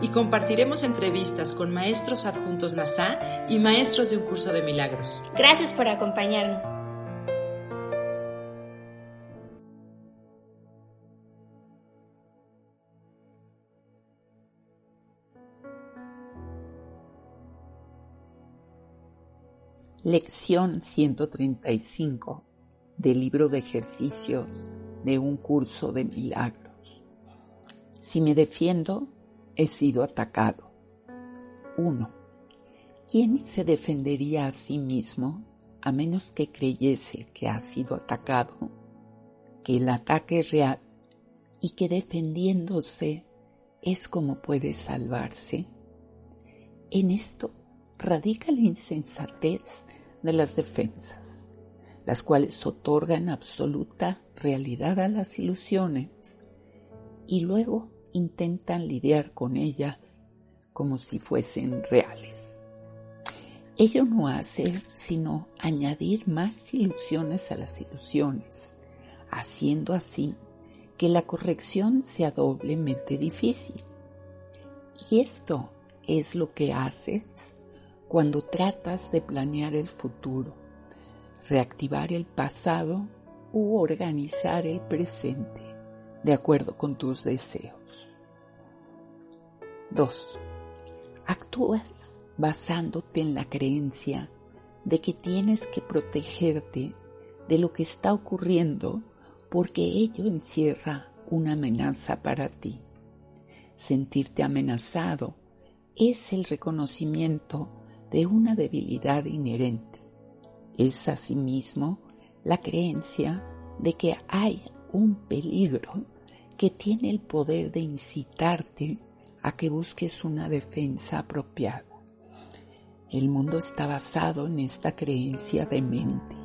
Y compartiremos entrevistas con maestros adjuntos NASA y maestros de un curso de milagros. Gracias por acompañarnos. Lección 135 del libro de ejercicios de un curso de milagros. Si me defiendo, he sido atacado. 1. ¿Quién se defendería a sí mismo a menos que creyese que ha sido atacado, que el ataque es real y que defendiéndose es como puede salvarse? En esto radica la insensatez de las defensas, las cuales otorgan absoluta realidad a las ilusiones y luego intentan lidiar con ellas como si fuesen reales. Ello no hace sino añadir más ilusiones a las ilusiones, haciendo así que la corrección sea doblemente difícil. Y esto es lo que haces cuando tratas de planear el futuro, reactivar el pasado u organizar el presente de acuerdo con tus deseos. 2. Actúas basándote en la creencia de que tienes que protegerte de lo que está ocurriendo porque ello encierra una amenaza para ti. Sentirte amenazado es el reconocimiento de una debilidad inherente. Es asimismo la creencia de que hay un peligro que tiene el poder de incitarte a que busques una defensa apropiada. El mundo está basado en esta creencia de mente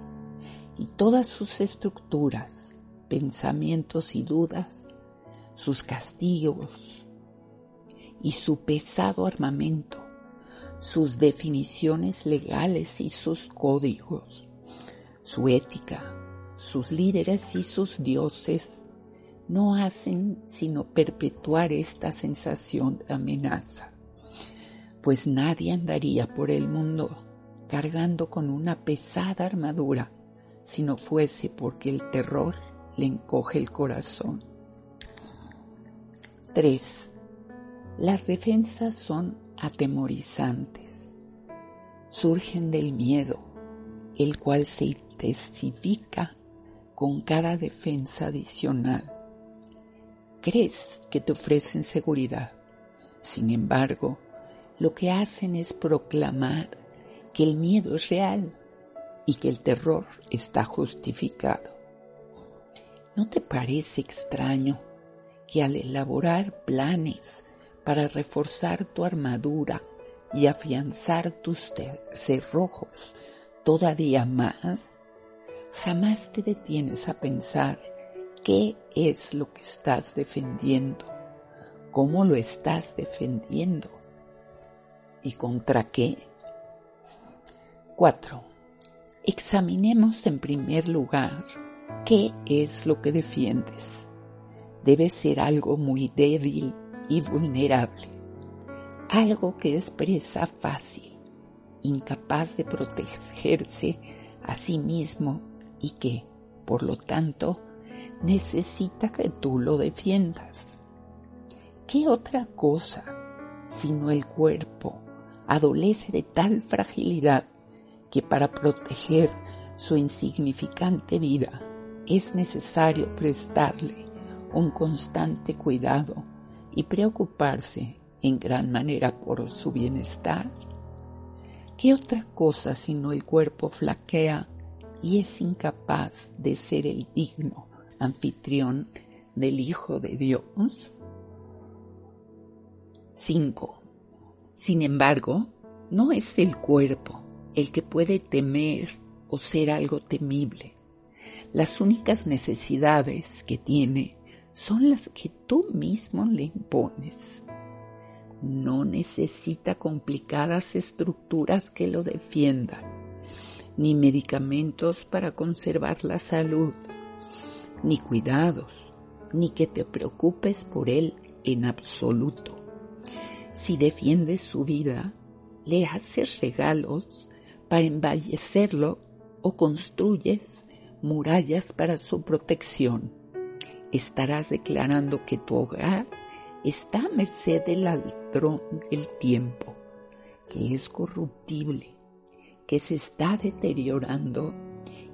y todas sus estructuras, pensamientos y dudas, sus castigos y su pesado armamento sus definiciones legales y sus códigos, su ética, sus líderes y sus dioses no hacen sino perpetuar esta sensación de amenaza, pues nadie andaría por el mundo cargando con una pesada armadura si no fuese porque el terror le encoge el corazón. 3. Las defensas son atemorizantes. Surgen del miedo, el cual se intensifica con cada defensa adicional. Crees que te ofrecen seguridad. Sin embargo, lo que hacen es proclamar que el miedo es real y que el terror está justificado. ¿No te parece extraño que al elaborar planes para reforzar tu armadura y afianzar tus cerrojos todavía más, jamás te detienes a pensar qué es lo que estás defendiendo, cómo lo estás defendiendo y contra qué. 4. Examinemos en primer lugar qué es lo que defiendes. Debe ser algo muy débil y vulnerable, algo que es presa fácil, incapaz de protegerse a sí mismo y que, por lo tanto, necesita que tú lo defiendas. ¿Qué otra cosa, sino el cuerpo, adolece de tal fragilidad que para proteger su insignificante vida es necesario prestarle un constante cuidado y preocuparse en gran manera por su bienestar? ¿Qué otra cosa sino el cuerpo flaquea y es incapaz de ser el digno anfitrión del Hijo de Dios? 5. Sin embargo, no es el cuerpo el que puede temer o ser algo temible. Las únicas necesidades que tiene son las que tú mismo le impones. No necesita complicadas estructuras que lo defiendan, ni medicamentos para conservar la salud, ni cuidados, ni que te preocupes por él en absoluto. Si defiendes su vida, le haces regalos para embellecerlo o construyes murallas para su protección. Estarás declarando que tu hogar está a merced del ladrón del tiempo, que es corruptible, que se está deteriorando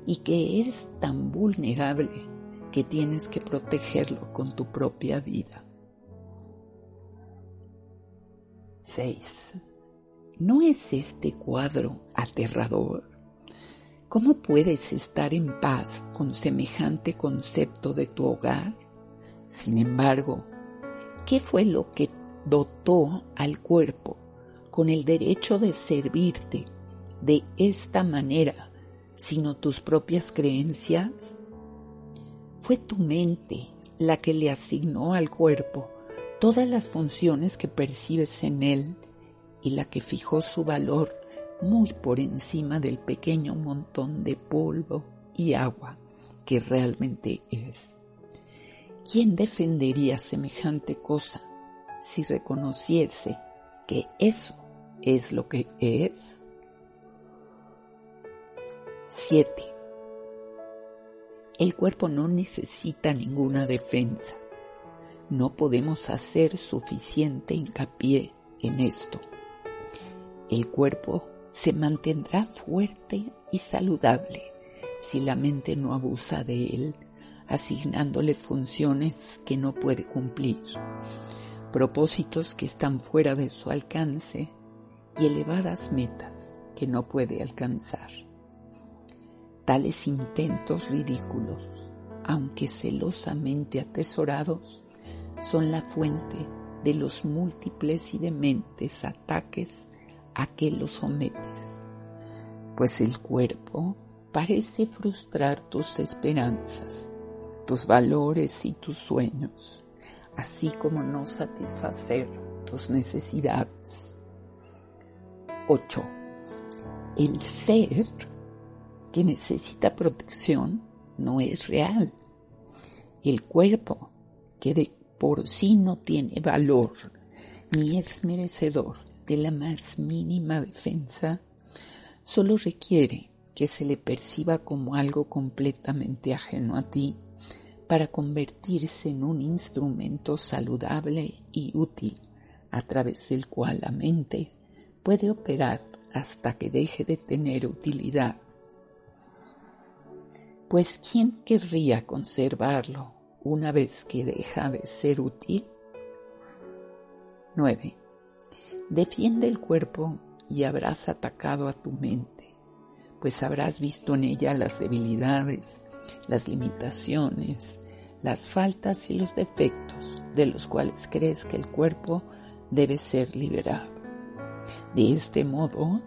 y que es tan vulnerable que tienes que protegerlo con tu propia vida. 6. ¿No es este cuadro aterrador? ¿Cómo puedes estar en paz con semejante concepto de tu hogar? Sin embargo, ¿qué fue lo que dotó al cuerpo con el derecho de servirte de esta manera, sino tus propias creencias? Fue tu mente la que le asignó al cuerpo todas las funciones que percibes en él y la que fijó su valor muy por encima del pequeño montón de polvo y agua que realmente es. ¿Quién defendería semejante cosa si reconociese que eso es lo que es? 7. El cuerpo no necesita ninguna defensa. No podemos hacer suficiente hincapié en esto. El cuerpo se mantendrá fuerte y saludable si la mente no abusa de él, asignándole funciones que no puede cumplir, propósitos que están fuera de su alcance y elevadas metas que no puede alcanzar. Tales intentos ridículos, aunque celosamente atesorados, son la fuente de los múltiples y dementes ataques a que lo sometes, pues el cuerpo parece frustrar tus esperanzas, tus valores y tus sueños, así como no satisfacer tus necesidades. 8. El ser que necesita protección no es real. El cuerpo que de por sí no tiene valor ni es merecedor de la más mínima defensa, solo requiere que se le perciba como algo completamente ajeno a ti para convertirse en un instrumento saludable y útil a través del cual la mente puede operar hasta que deje de tener utilidad. Pues ¿quién querría conservarlo una vez que deja de ser útil? 9. Defiende el cuerpo y habrás atacado a tu mente, pues habrás visto en ella las debilidades, las limitaciones, las faltas y los defectos de los cuales crees que el cuerpo debe ser liberado. De este modo,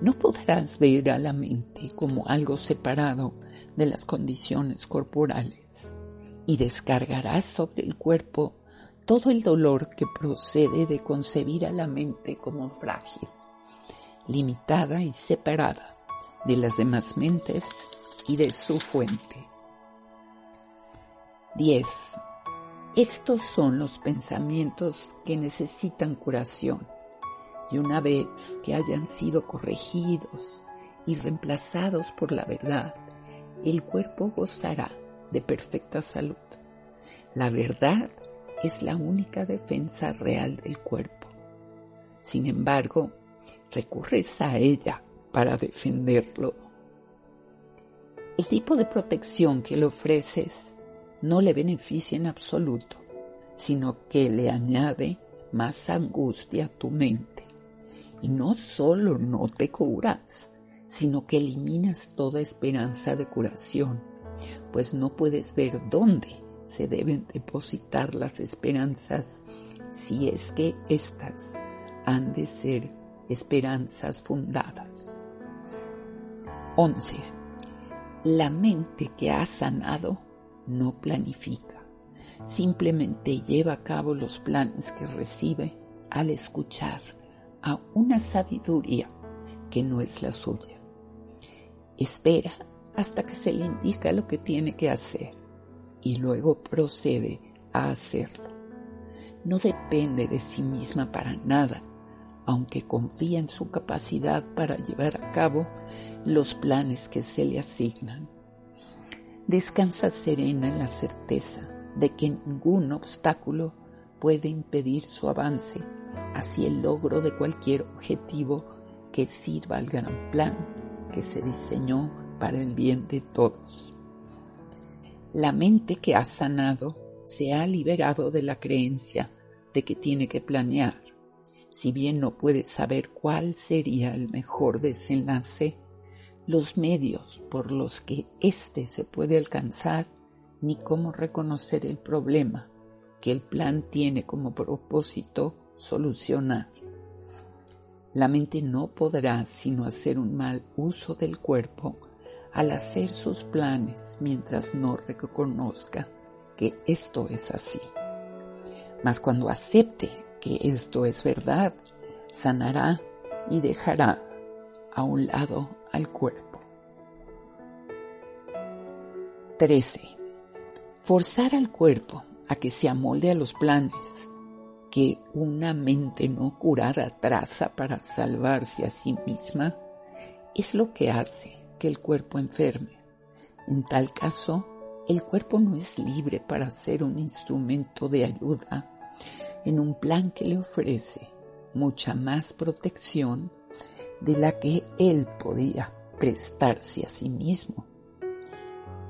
no podrás ver a la mente como algo separado de las condiciones corporales y descargarás sobre el cuerpo todo el dolor que procede de concebir a la mente como frágil, limitada y separada de las demás mentes y de su fuente. 10. Estos son los pensamientos que necesitan curación y una vez que hayan sido corregidos y reemplazados por la verdad, el cuerpo gozará de perfecta salud. La verdad es la única defensa real del cuerpo. Sin embargo, recurres a ella para defenderlo. El tipo de protección que le ofreces no le beneficia en absoluto, sino que le añade más angustia a tu mente. Y no solo no te curas, sino que eliminas toda esperanza de curación, pues no puedes ver dónde se deben depositar las esperanzas si es que éstas han de ser esperanzas fundadas. 11. La mente que ha sanado no planifica, simplemente lleva a cabo los planes que recibe al escuchar a una sabiduría que no es la suya. Espera hasta que se le indica lo que tiene que hacer y luego procede a hacerlo. No depende de sí misma para nada, aunque confía en su capacidad para llevar a cabo los planes que se le asignan. Descansa serena en la certeza de que ningún obstáculo puede impedir su avance hacia el logro de cualquier objetivo que sirva al gran plan que se diseñó para el bien de todos. La mente que ha sanado se ha liberado de la creencia de que tiene que planear. Si bien no puede saber cuál sería el mejor desenlace, los medios por los que éste se puede alcanzar, ni cómo reconocer el problema que el plan tiene como propósito solucionar. La mente no podrá sino hacer un mal uso del cuerpo al hacer sus planes mientras no reconozca que esto es así. Mas cuando acepte que esto es verdad, sanará y dejará a un lado al cuerpo. 13. Forzar al cuerpo a que se amolde a los planes que una mente no curada traza para salvarse a sí misma es lo que hace que el cuerpo enferme. En tal caso, el cuerpo no es libre para ser un instrumento de ayuda en un plan que le ofrece mucha más protección de la que él podía prestarse a sí mismo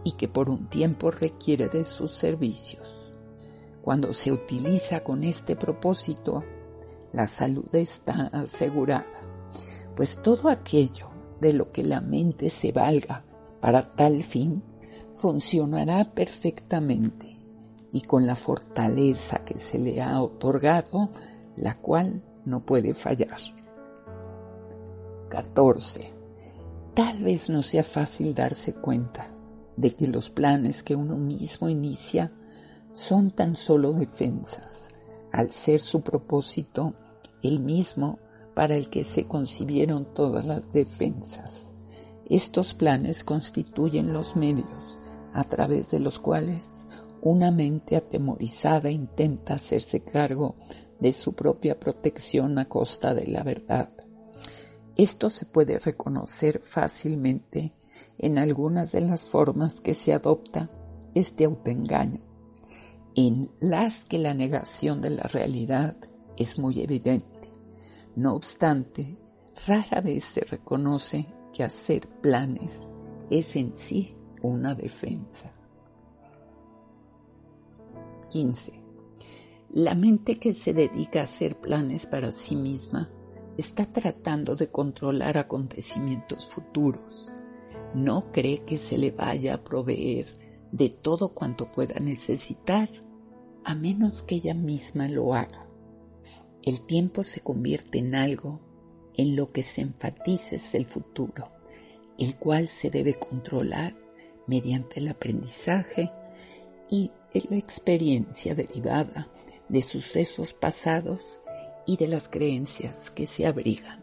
y que por un tiempo requiere de sus servicios. Cuando se utiliza con este propósito, la salud está asegurada, pues todo aquello de lo que la mente se valga para tal fin funcionará perfectamente y con la fortaleza que se le ha otorgado, la cual no puede fallar. 14. Tal vez no sea fácil darse cuenta de que los planes que uno mismo inicia son tan solo defensas, al ser su propósito el mismo para el que se concibieron todas las defensas. Estos planes constituyen los medios a través de los cuales una mente atemorizada intenta hacerse cargo de su propia protección a costa de la verdad. Esto se puede reconocer fácilmente en algunas de las formas que se adopta este autoengaño, en las que la negación de la realidad es muy evidente. No obstante, rara vez se reconoce que hacer planes es en sí una defensa. 15. La mente que se dedica a hacer planes para sí misma está tratando de controlar acontecimientos futuros. No cree que se le vaya a proveer de todo cuanto pueda necesitar, a menos que ella misma lo haga. El tiempo se convierte en algo en lo que se enfatiza es el futuro, el cual se debe controlar mediante el aprendizaje y la experiencia derivada de sucesos pasados y de las creencias que se abrigan.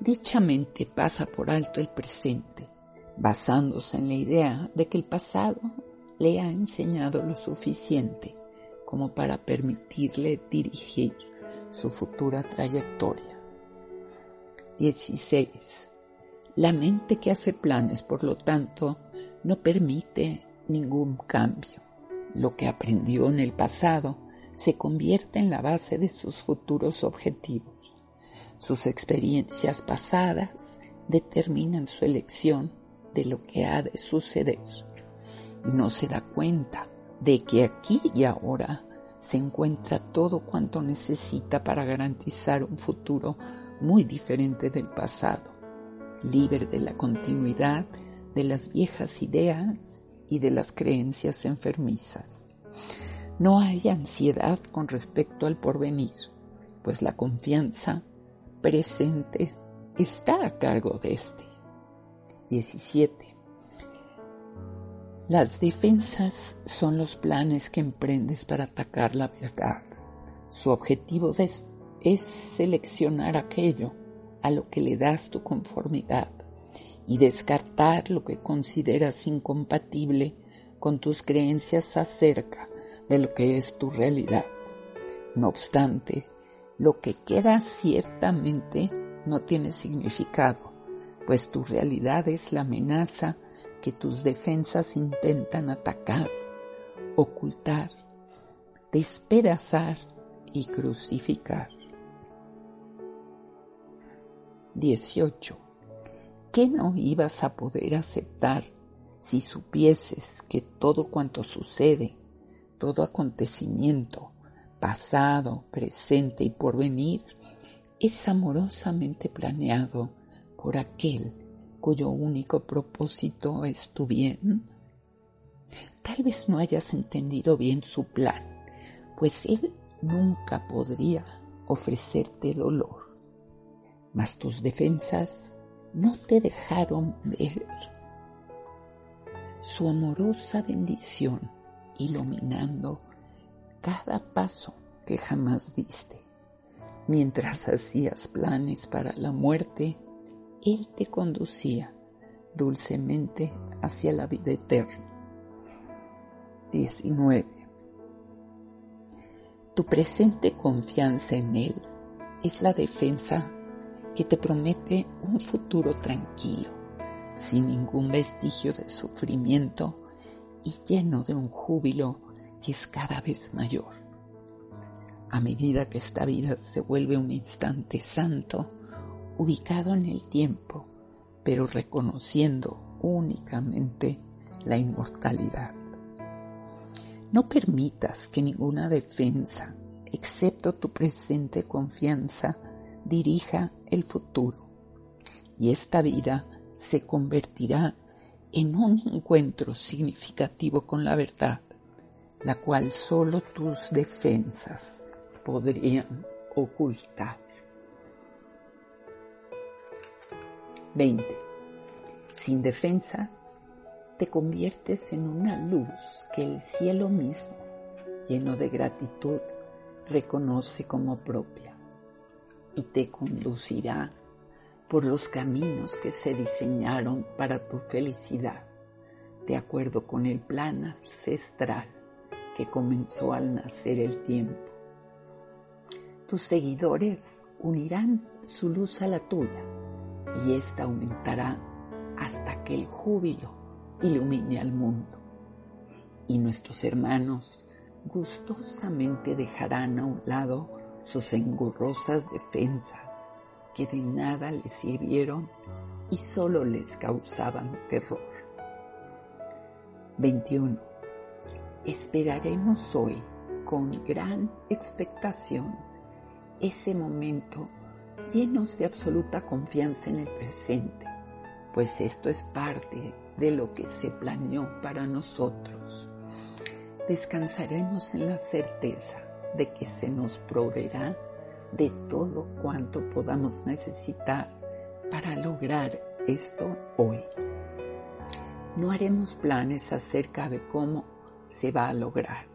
Dicha mente pasa por alto el presente, basándose en la idea de que el pasado le ha enseñado lo suficiente como para permitirle dirigir su futura trayectoria. 16. La mente que hace planes, por lo tanto, no permite ningún cambio. Lo que aprendió en el pasado se convierte en la base de sus futuros objetivos. Sus experiencias pasadas determinan su elección de lo que ha de suceder. No se da cuenta de que aquí y ahora se encuentra todo cuanto necesita para garantizar un futuro muy diferente del pasado, libre de la continuidad de las viejas ideas y de las creencias enfermizas. No hay ansiedad con respecto al porvenir, pues la confianza presente está a cargo de este. 17. Las defensas son los planes que emprendes para atacar la verdad. Su objetivo es, seleccionar aquello a lo que le das tu conformidad y descartar lo que consideras incompatible con tus creencias acerca de lo que es tu realidad. No obstante, lo que queda ciertamente no tiene significado, pues tu realidad es la amenaza que tus defensas intentan atacar, ocultar, despedazar y crucificar. 18. ¿Qué no ibas a poder aceptar si supieses que todo cuanto sucede, todo acontecimiento, pasado, presente y porvenir, es amorosamente planeado por aquel cuyo único propósito es tu bien? Tal vez no hayas entendido bien su plan, pues él nunca podría ofrecerte dolor, mas tus defensas no te dejaron ver su amorosa bendición iluminando cada paso que jamás diste. Mientras hacías planes para la muerte, Él te conducía dulcemente hacia la vida eterna. 19. Tu presente confianza en Él es la defensa que te promete un futuro tranquilo, sin ningún vestigio de sufrimiento y lleno de un júbilo que es cada vez mayor. A medida que esta vida se vuelve un instante santo, ubicado en el tiempo, pero reconociendo únicamente la inmortalidad. No permitas que ninguna defensa, excepto tu presente confianza, dirija el futuro. Y esta vida se convertirá en un encuentro significativo con la verdad la cual solo tus defensas podrían ocultar. 20. Sin defensas, te conviertes en una luz que el cielo mismo, lleno de gratitud, reconoce como propia y te conducirá por los caminos que se diseñaron para tu felicidad, de acuerdo con el plan ancestral que comenzó al nacer el tiempo. Tus seguidores unirán su luz a la tuya y ésta aumentará hasta que el júbilo ilumine al mundo. Y nuestros hermanos gustosamente dejarán a un lado sus engorrosas defensas que de nada les sirvieron y solo les causaban terror. 21 Esperaremos hoy con gran expectación ese momento llenos de absoluta confianza en el presente, pues esto es parte de lo que se planeó para nosotros. Descansaremos en la certeza de que se nos proveerá de todo cuanto podamos necesitar para lograr esto hoy. No haremos planes acerca de cómo se va a lograr,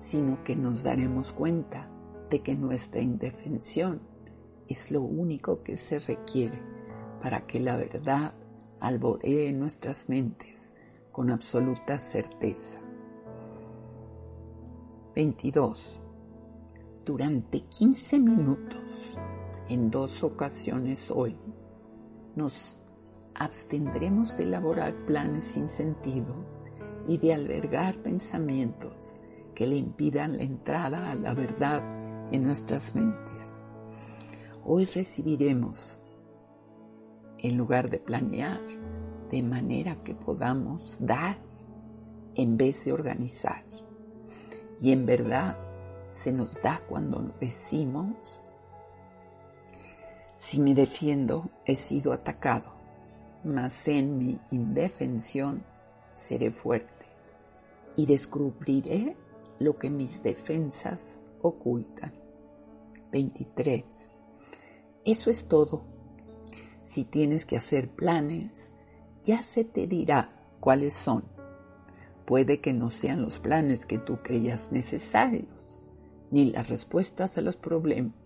sino que nos daremos cuenta de que nuestra indefensión es lo único que se requiere para que la verdad alboree nuestras mentes con absoluta certeza. 22. Durante 15 minutos, en dos ocasiones hoy, nos abstendremos de elaborar planes sin sentido y de albergar pensamientos que le impidan la entrada a la verdad en nuestras mentes. Hoy recibiremos, en lugar de planear, de manera que podamos dar en vez de organizar. Y en verdad se nos da cuando decimos, si me defiendo he sido atacado, mas en mi indefensión seré fuerte y descubriré lo que mis defensas ocultan. 23. Eso es todo. Si tienes que hacer planes, ya se te dirá cuáles son. Puede que no sean los planes que tú creías necesarios, ni las respuestas a los problemas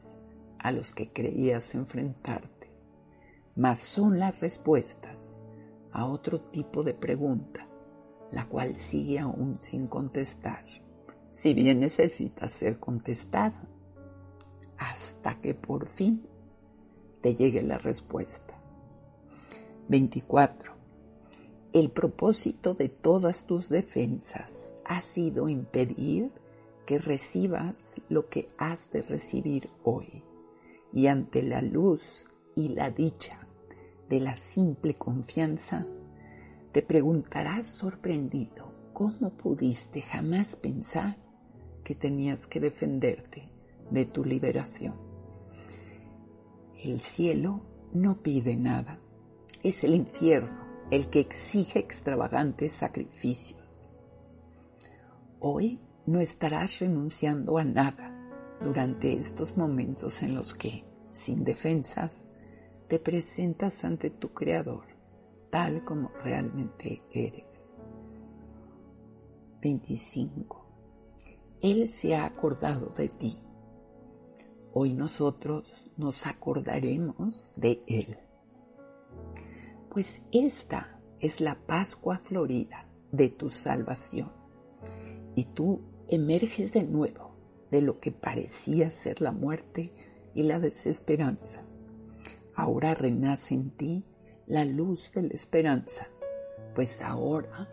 a los que creías enfrentarte, mas son las respuestas a otro tipo de pregunta, la cual sigue aún sin contestar, si bien necesita ser contestada, hasta que por fin te llegue la respuesta. 24. El propósito de todas tus defensas ha sido impedir que recibas lo que has de recibir hoy. Y ante la luz y la dicha de la simple confianza, te preguntarás sorprendido cómo pudiste jamás pensar que tenías que defenderte de tu liberación. El cielo no pide nada, es el infierno el que exige extravagantes sacrificios. Hoy no estarás renunciando a nada durante estos momentos en los que, sin defensas, te presentas ante tu Creador tal como realmente eres. 25. Él se ha acordado de ti. Hoy nosotros nos acordaremos de Él. Pues esta es la Pascua florida de tu salvación. Y tú emerges de nuevo de lo que parecía ser la muerte y la desesperanza. Ahora renace en ti la luz de la esperanza, pues ahora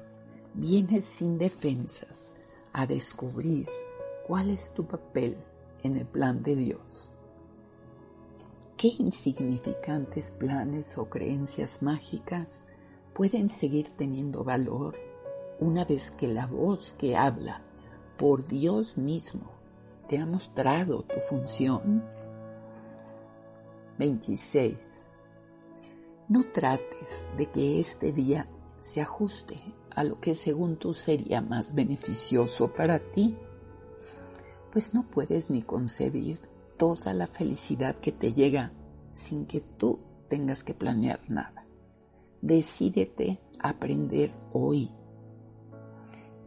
vienes sin defensas a descubrir cuál es tu papel en el plan de Dios. ¿Qué insignificantes planes o creencias mágicas pueden seguir teniendo valor una vez que la voz que habla por Dios mismo te ha mostrado tu función? 26. No trates de que este día se ajuste a lo que según tú sería más beneficioso para ti, pues no puedes ni concebir toda la felicidad que te llega sin que tú tengas que planear nada. Decídete a aprender hoy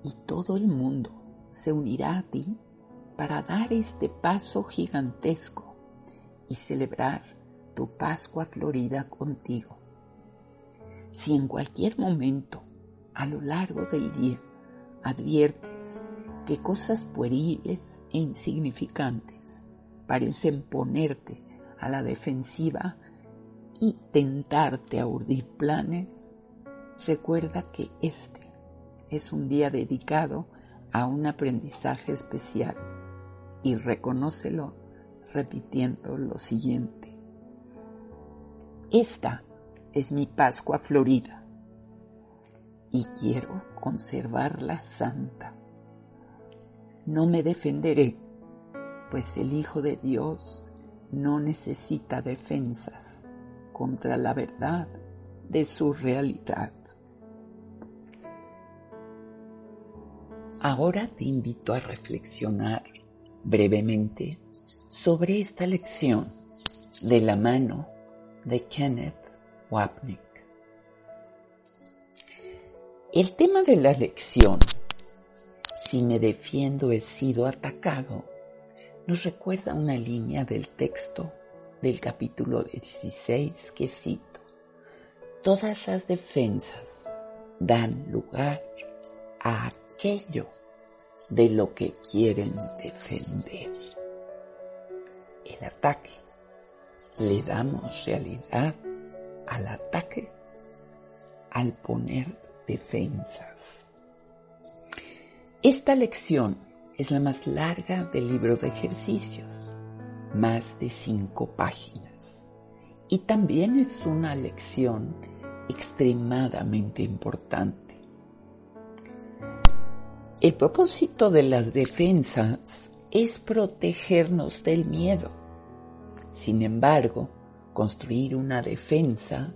y todo el mundo se unirá a ti para dar este paso gigantesco y celebrar tu Pascua Florida contigo. Si en cualquier momento a lo largo del día adviertes que cosas pueriles e insignificantes parecen ponerte a la defensiva y tentarte a urdir planes, recuerda que este es un día dedicado a un aprendizaje especial y reconócelo repitiendo lo siguiente. Esta es mi Pascua Florida y quiero conservarla santa. No me defenderé pues el Hijo de Dios no necesita defensas contra la verdad de su realidad. Ahora te invito a reflexionar brevemente sobre esta lección de la mano de Kenneth Wapnick. El tema de la lección, si me defiendo he sido atacado, nos recuerda una línea del texto del capítulo 16 que cito. Todas las defensas dan lugar a aquello de lo que quieren defender. El ataque. Le damos realidad al ataque al poner defensas. Esta lección es la más larga del libro de ejercicios, más de cinco páginas. Y también es una lección extremadamente importante. El propósito de las defensas es protegernos del miedo. Sin embargo, construir una defensa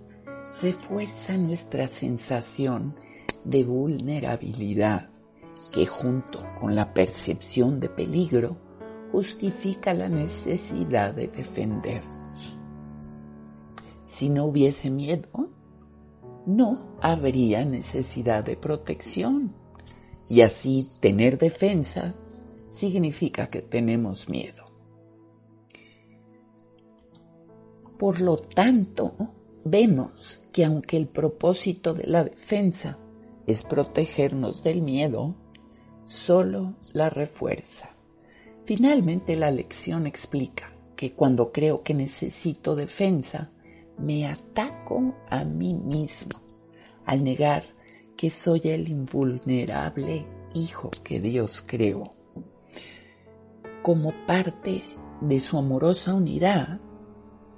refuerza nuestra sensación de vulnerabilidad que junto con la percepción de peligro justifica la necesidad de defendernos. Si no hubiese miedo, no habría necesidad de protección. Y así tener defensas significa que tenemos miedo. Por lo tanto, vemos que aunque el propósito de la defensa es protegernos del miedo, solo la refuerza. Finalmente la lección explica que cuando creo que necesito defensa, me ataco a mí mismo al negar que soy el invulnerable hijo que Dios creó. Como parte de su amorosa unidad,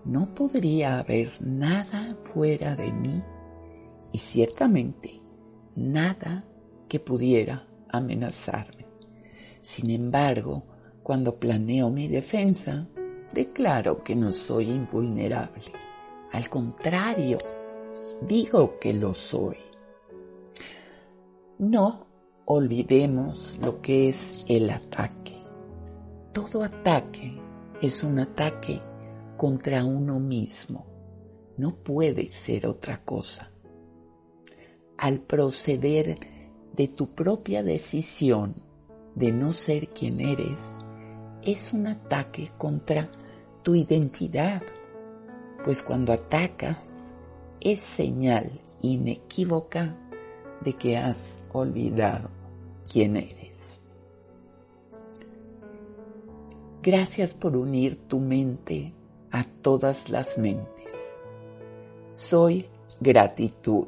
no podría haber nada fuera de mí y ciertamente nada que pudiera amenazarme. Sin embargo, cuando planeo mi defensa, declaro que no soy invulnerable. Al contrario, digo que lo soy. No olvidemos lo que es el ataque. Todo ataque es un ataque contra uno mismo. No puede ser otra cosa. Al proceder de tu propia decisión de no ser quien eres, es un ataque contra tu identidad, pues cuando atacas es señal inequívoca de que has olvidado quién eres. Gracias por unir tu mente a todas las mentes. Soy gratitud.